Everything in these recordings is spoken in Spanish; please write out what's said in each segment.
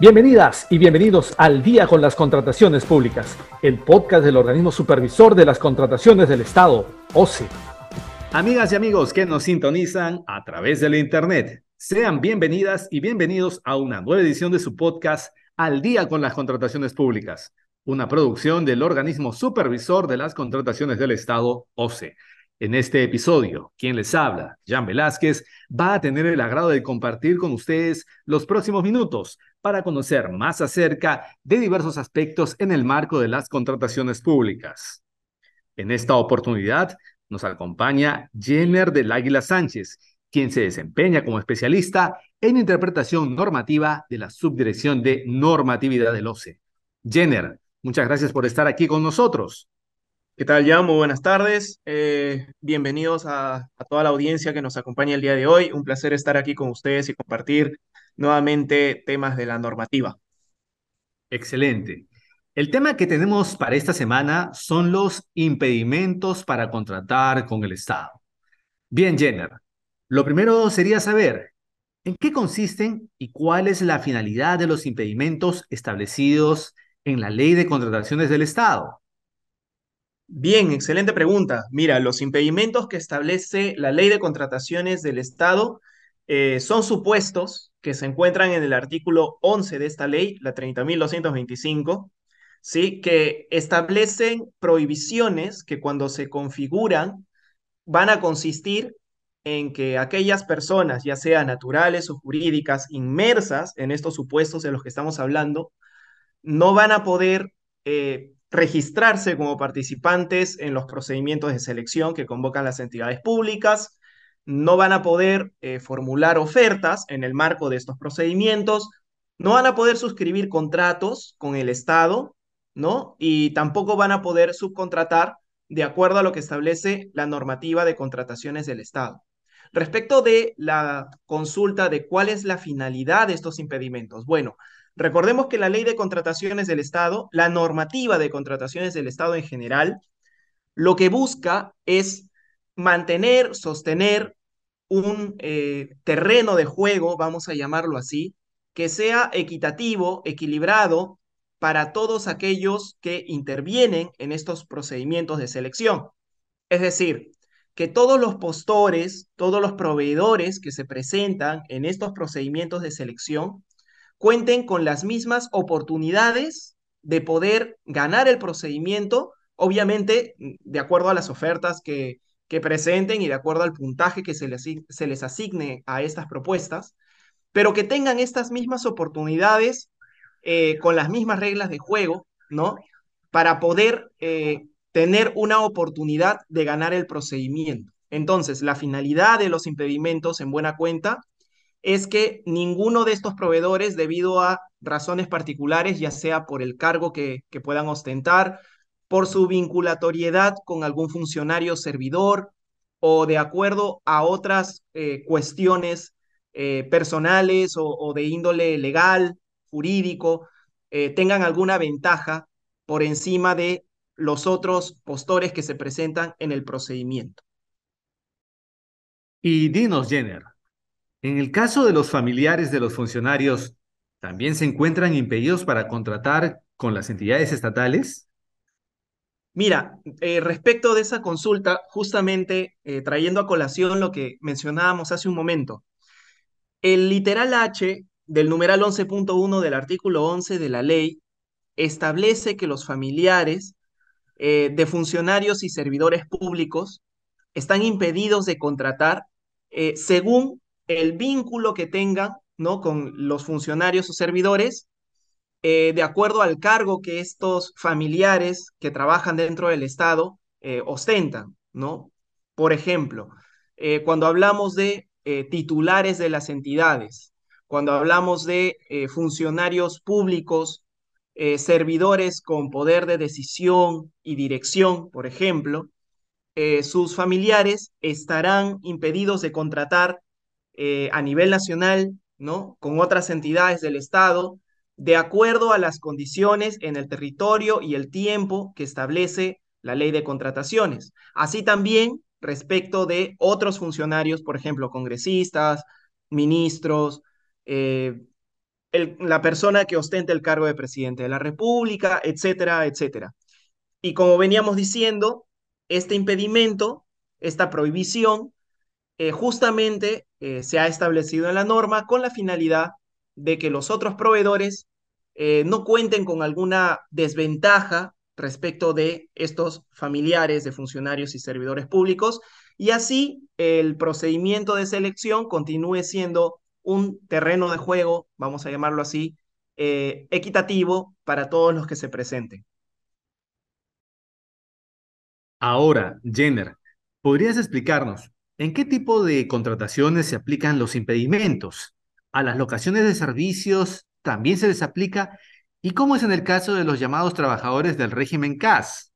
Bienvenidas y bienvenidos al Día con las Contrataciones Públicas, el podcast del organismo supervisor de las contrataciones del Estado, OCE. Amigas y amigos que nos sintonizan a través de la Internet, sean bienvenidas y bienvenidos a una nueva edición de su podcast Al Día con las Contrataciones Públicas, una producción del organismo supervisor de las contrataciones del Estado, OCE. En este episodio, quien les habla, Jan Velázquez, va a tener el agrado de compartir con ustedes los próximos minutos para conocer más acerca de diversos aspectos en el marco de las contrataciones públicas. En esta oportunidad nos acompaña Jenner del Águila Sánchez, quien se desempeña como especialista en interpretación normativa de la Subdirección de Normatividad del OCE. Jenner, muchas gracias por estar aquí con nosotros. ¿Qué tal, Jan? Muy buenas tardes. Eh, bienvenidos a, toda la audiencia que nos acompaña el día de hoy. Un placer estar aquí con ustedes y compartir nuevamente temas de la normativa. Excelente. El tema que tenemos para esta semana son los impedimentos para contratar con el Estado. Bien, Jenner, lo primero sería saber en qué consisten y cuál es la finalidad de los impedimentos establecidos en la Ley de Contrataciones del Estado. Bien, excelente pregunta. Mira, los impedimentos que establece la ley de contrataciones del Estado eh, son supuestos que se encuentran en el artículo 11 de esta ley, la 30.225, ¿sí? que establecen prohibiciones que cuando se configuran van a consistir en que aquellas personas, ya sean naturales o jurídicas, inmersas en estos supuestos de los que estamos hablando, no van a poder eh, registrarse como participantes en los procedimientos de selección que convocan las entidades públicas, no van a poder eh, formular ofertas en el marco de estos procedimientos, no van a poder suscribir contratos con el Estado, ¿no? Y tampoco van a poder subcontratar de acuerdo a lo que establece la normativa de contrataciones del Estado. Respecto de la consulta de cuál es la finalidad de estos impedimentos, bueno, Recordemos que la ley de contrataciones del Estado, la normativa de contrataciones del Estado en general, lo que busca es mantener, sostener un eh, terreno de juego, vamos a llamarlo así, que sea equitativo, equilibrado para todos aquellos que intervienen en estos procedimientos de selección. Es decir, que todos los postores, todos los proveedores que se presentan en estos procedimientos de selección cuenten con las mismas oportunidades de poder ganar el procedimiento, obviamente de acuerdo a las ofertas que, que presenten y de acuerdo al puntaje que se les, se les asigne a estas propuestas, pero que tengan estas mismas oportunidades eh, con las mismas reglas de juego, ¿no? Para poder eh, tener una oportunidad de ganar el procedimiento. Entonces, la finalidad de los impedimentos en buena cuenta es que ninguno de estos proveedores, debido a razones particulares, ya sea por el cargo que, puedan ostentar, por su vinculatoriedad con algún funcionario servidor o de acuerdo a otras eh, cuestiones eh, personales o, de índole legal, jurídico, eh, tengan alguna ventaja por encima de los otros postores que se presentan en el procedimiento. Y dinos, Jenner, en el caso de los familiares de los funcionarios, ¿también se encuentran impedidos para contratar con las entidades estatales? Mira, eh, respecto de esa consulta, justamente eh, trayendo a colación lo que mencionábamos hace un momento, el literal H del numeral 11.1 del artículo 11 de la ley establece que los familiares eh, de funcionarios y servidores públicos están impedidos de contratar según el vínculo que tengan ¿no? con los funcionarios o servidores, eh, de acuerdo al cargo que estos familiares que trabajan dentro del Estado eh, ostentan, ¿no? Por ejemplo, eh, cuando hablamos de titulares de las entidades, cuando hablamos de funcionarios públicos, servidores con poder de decisión y dirección, por ejemplo, sus familiares estarán impedidos de contratar eh, a nivel nacional, ¿no? Con otras entidades del Estado, de acuerdo a las condiciones en el territorio y el tiempo que establece la ley de contrataciones. Así también respecto de otros funcionarios, por ejemplo, congresistas, ministros, eh, la persona que ostenta el cargo de presidente de la República, etcétera, etcétera. Y como veníamos diciendo, este impedimento, esta prohibición, eh, justamente eh, se ha establecido en la norma con la finalidad de que los otros proveedores eh, no cuenten con alguna desventaja respecto de estos familiares de funcionarios y servidores públicos y así el procedimiento de selección continúe siendo un terreno de juego, vamos a llamarlo así, equitativo para todos los que se presenten. Ahora, Jenner, ¿podrías explicarnos en qué tipo de contrataciones se aplican los impedimentos? ¿A las locaciones de servicios también se les aplica? ¿Y cómo es en el caso de los llamados trabajadores del régimen CAS?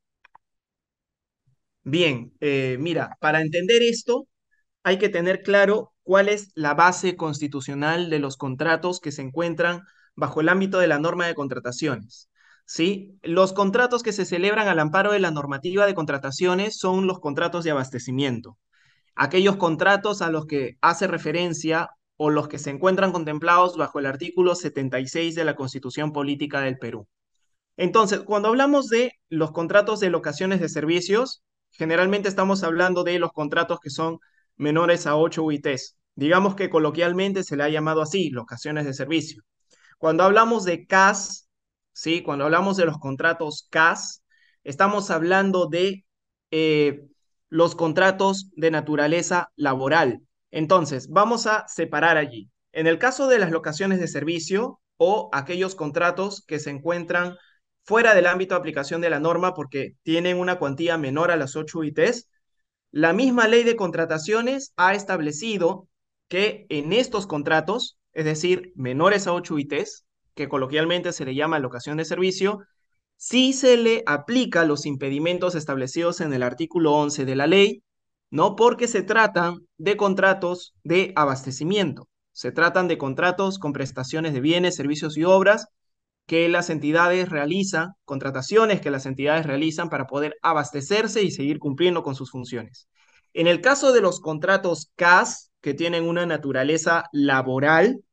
Bien, eh, mira, para entender esto hay que tener claro cuál es la base constitucional de los contratos que se encuentran bajo el ámbito de la norma de contrataciones. ¿sí? Los contratos que se celebran al amparo de la normativa de contrataciones son los contratos de abastecimiento. Aquellos contratos a los que hace referencia o los que se encuentran contemplados bajo el artículo 76 de la Constitución Política del Perú. Entonces, cuando hablamos de los contratos de locaciones de servicios, generalmente estamos hablando de los contratos que son menores a 8 UITs. Digamos que coloquialmente se le ha llamado así, locaciones de servicio. Cuando hablamos de CAS, ¿sí? Cuando hablamos de los contratos CAS, estamos hablando de eh, los contratos de naturaleza laboral. Entonces, vamos a separar allí. En el caso de las locaciones de servicio o aquellos contratos que se encuentran fuera del ámbito de aplicación de la norma porque tienen una cuantía menor a las 8 UITs, la misma ley de contrataciones ha establecido que en estos contratos, es decir, menores a 8 UITs, que coloquialmente se le llama locación de servicio, sí se le aplica los impedimentos establecidos en el artículo 11 de la ley, ¿no? Porque se tratan de contratos de abastecimiento, se tratan de contratos con prestaciones de bienes, servicios y obras que las entidades realizan, contrataciones que las entidades realizan para poder abastecerse y seguir cumpliendo con sus funciones. En el caso de los contratos CAS, que tienen una naturaleza laboral,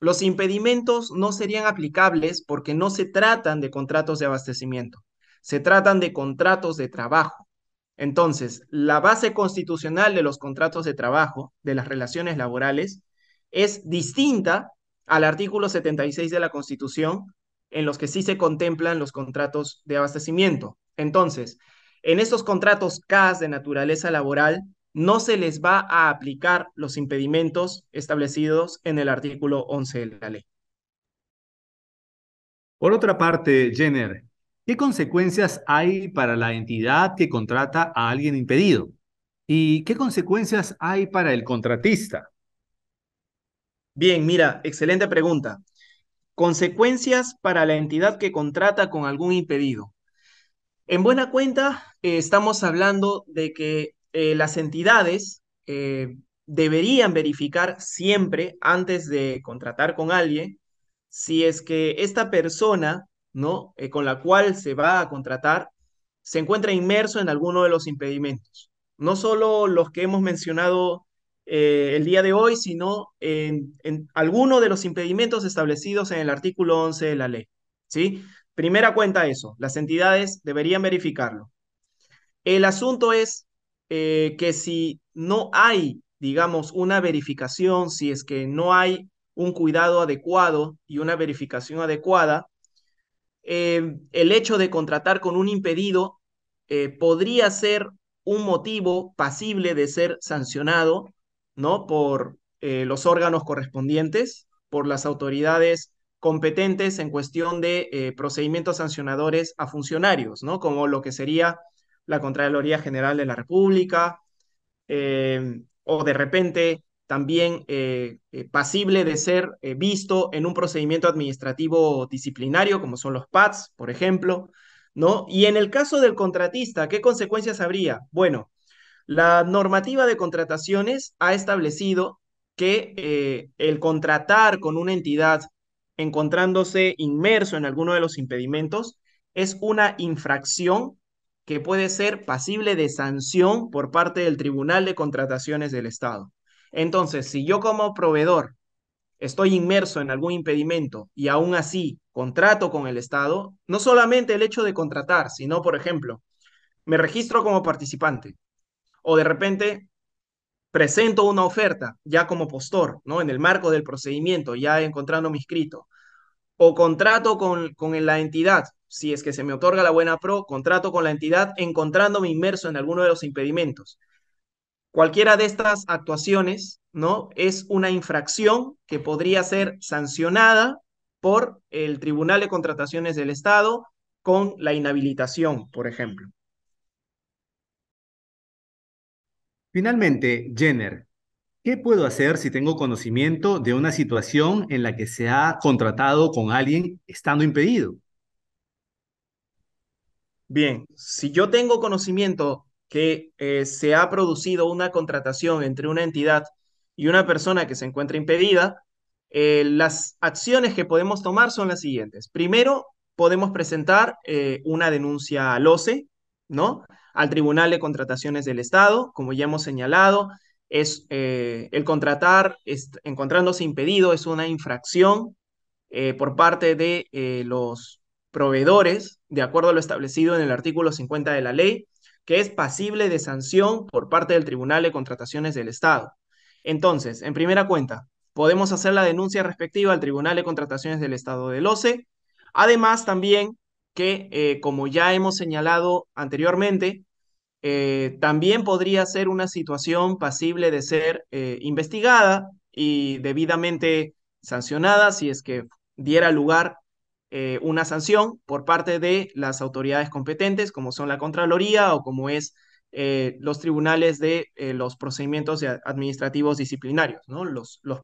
los impedimentos no serían aplicables porque no se tratan de contratos de abastecimiento, se tratan de contratos de trabajo. Entonces, la base constitucional de los contratos de trabajo, de las relaciones laborales, es distinta al artículo 76 de la Constitución, en los que sí se contemplan los contratos de abastecimiento. Entonces, en estos contratos CAS de naturaleza laboral, no se les va a aplicar los impedimentos establecidos en el artículo 11 de la ley. Por otra parte, Jenner, ¿qué consecuencias hay para la entidad que contrata a alguien impedido? ¿Y qué consecuencias hay para el contratista? Bien, mira, excelente pregunta. Consecuencias para la entidad que contrata con algún impedido. En buena cuenta, eh, estamos hablando de que eh, las entidades eh, deberían verificar siempre antes de contratar con alguien si es que esta persona, ¿no? Eh, con la cual se va a contratar se encuentra inmerso en alguno de los impedimentos. No solo los que hemos mencionado el día de hoy, sino en, en alguno de los impedimentos establecidos en el artículo 11 de la ley. ¿sí? Primera cuenta eso, las entidades deberían verificarlo. El asunto es eh, que si no hay, digamos, una verificación, si es que no hay un cuidado adecuado y una verificación adecuada, eh, el hecho de contratar con un impedido eh, podría ser un motivo pasible de ser sancionado, ¿no? Por los órganos correspondientes, por las autoridades competentes en cuestión de procedimientos sancionadores a funcionarios, ¿no? Como lo que sería la Contraloría General de la República, eh, o de repente también eh, eh, pasible de ser visto en un procedimiento administrativo disciplinario, como son los PADS, por ejemplo, ¿no? Y en el caso del contratista, ¿qué consecuencias habría? Bueno, la normativa de contrataciones ha establecido que el contratar con una entidad encontrándose inmerso en alguno de los impedimentos es una infracción que puede ser pasible de sanción por parte del Tribunal de Contrataciones del Estado. Entonces, si yo como proveedor estoy inmerso en algún impedimento y aún así contrato con el Estado, no solamente el hecho de contratar, sino, por ejemplo, me registro como participante o de repente presento una oferta ya como postor, ¿no? En el marco del procedimiento, ya encontrándome inscrito, o contrato con, con la entidad, si es que se me otorga la buena pro, contrato con la entidad encontrándome inmerso en alguno de los impedimentos. Cualquiera de estas actuaciones, ¿no? Es una infracción que podría ser sancionada por el Tribunal de Contrataciones del Estado con la inhabilitación, por ejemplo. Finalmente, Jenner, ¿qué puedo hacer si tengo conocimiento de una situación en la que se ha contratado con alguien estando impedido? Bien, si yo tengo conocimiento que eh, se ha producido una contratación entre una entidad y una persona que se encuentra impedida, eh, las acciones que podemos tomar son las siguientes. Primero, podemos presentar eh, una denuncia al OCE, ¿no? Al Tribunal de Contrataciones del Estado, como ya hemos señalado, es el contratar encontrándose impedido es una infracción por parte de los proveedores, de acuerdo a lo establecido en el artículo 50 de la ley, que es pasible de sanción por parte del Tribunal de Contrataciones del Estado. Entonces, en primera cuenta, podemos hacer la denuncia respectiva al Tribunal de Contrataciones del Estado del OCE. Además, también que, eh, como ya hemos señalado anteriormente, eh, también podría ser una situación pasible de ser eh, investigada y debidamente sancionada si es que diera lugar eh, una sanción por parte de las autoridades competentes, como son la Contraloría o como es eh, los tribunales de eh, los procedimientos administrativos disciplinarios, ¿no? los, los.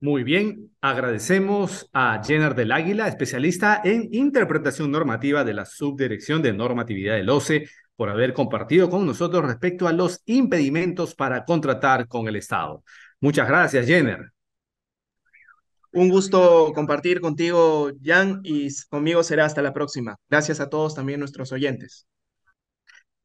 Muy bien, agradecemos a Jenner del Águila, especialista en interpretación normativa de la Subdirección de Normatividad del OCE, por haber compartido con nosotros respecto a los impedimentos para contratar con el Estado. Muchas gracias, Jenner. Un gusto compartir contigo, Jan, y conmigo será hasta la próxima. Gracias a todos también nuestros oyentes.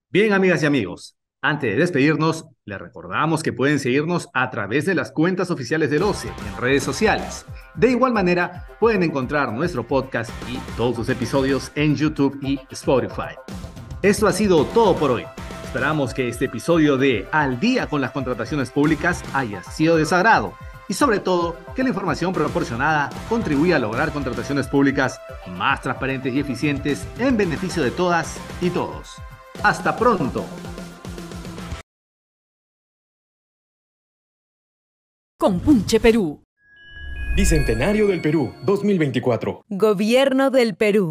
Bien, amigas y amigos, antes de despedirnos, les recordamos que pueden seguirnos a través de las cuentas oficiales del OCE en redes sociales. De igual manera, pueden encontrar nuestro podcast y todos sus episodios en YouTube y Spotify. Esto ha sido todo por hoy. Esperamos que este episodio de Al día con las contrataciones públicas haya sido de sagrado y sobre todo que la información proporcionada contribuya a lograr contrataciones públicas más transparentes y eficientes en beneficio de todas y todos. Hasta pronto. Compunche Perú. Bicentenario del Perú 2024. Gobierno del Perú.